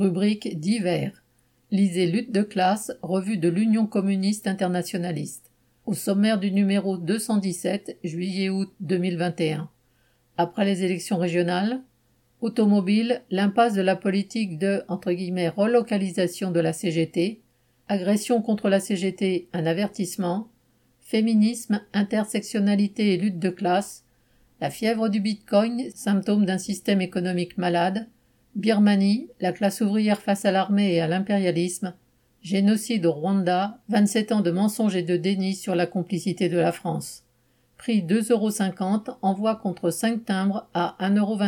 Rubrique divers. Lisez Lutte de classe, revue de l'Union communiste internationaliste. Au sommaire du numéro 217, juillet-août 2021. Après les élections régionales, automobile, l'impasse de la politique de relocalisation de la CGT, agression contre la CGT, un avertissement, féminisme, intersectionnalité et lutte de classe, la fièvre du bitcoin, symptôme d'un système économique malade, Birmanie, la classe ouvrière face à l'armée et à l'impérialisme, génocide au Rwanda, 27 ans de mensonges et de déni sur la complicité de la France. Prix 2,50 euros, envoi contre 5 timbres à 1,28 euros.